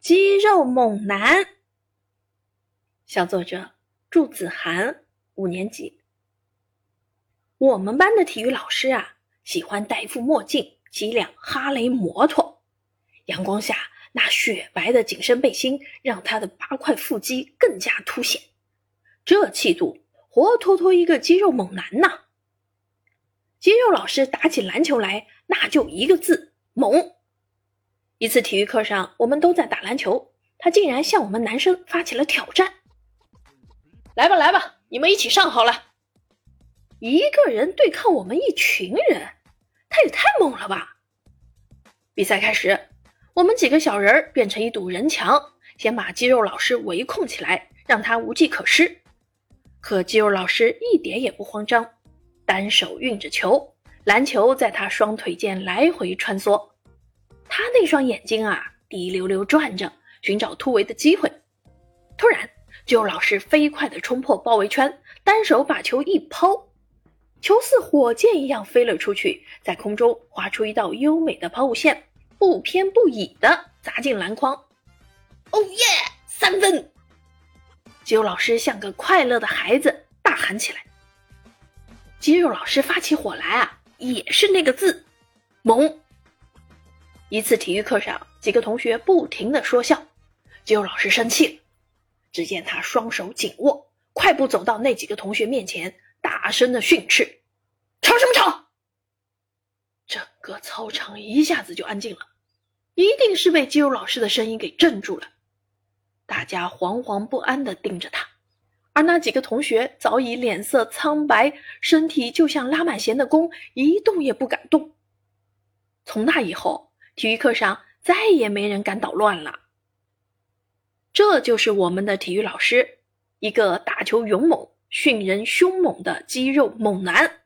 肌肉猛男，小作者祝子涵，五年级。我们班的体育老师啊，喜欢戴副墨镜，骑辆哈雷摩托。阳光下，那雪白的紧身背心让他的八块腹肌更加凸显。这气度，活脱脱一个肌肉猛男呐！肌肉老师打起篮球来，那就一个字：猛。一次体育课上，我们都在打篮球，他竟然向我们男生发起了挑战。来吧，来吧，你们一起上好了。一个人对抗我们一群人，他也太猛了吧！比赛开始，我们几个小人儿变成一堵人墙，先把肌肉老师围控起来，让他无计可施。可肌肉老师一点也不慌张，单手运着球，篮球在他双腿间来回穿梭。他那双眼睛啊，滴溜溜转着，寻找突围的机会。突然，肌肉老师飞快地冲破包围圈，单手把球一抛，球似火箭一样飞了出去，在空中划出一道优美的抛物线，不偏不倚地砸进篮筐。哦耶！三分！肌肉老师像个快乐的孩子，大喊起来。肌肉老师发起火来啊，也是那个字，猛。一次体育课上，几个同学不停的说笑，肌肉老师生气了。只见他双手紧握，快步走到那几个同学面前，大声的训斥：“吵什么吵！”整个操场一下子就安静了，一定是被肌肉老师的声音给镇住了。大家惶惶不安的盯着他，而那几个同学早已脸色苍白，身体就像拉满弦的弓，一动也不敢动。从那以后。体育课上再也没人敢捣乱了。这就是我们的体育老师，一个打球勇猛、训人凶猛的肌肉猛男，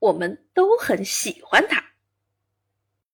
我们都很喜欢他。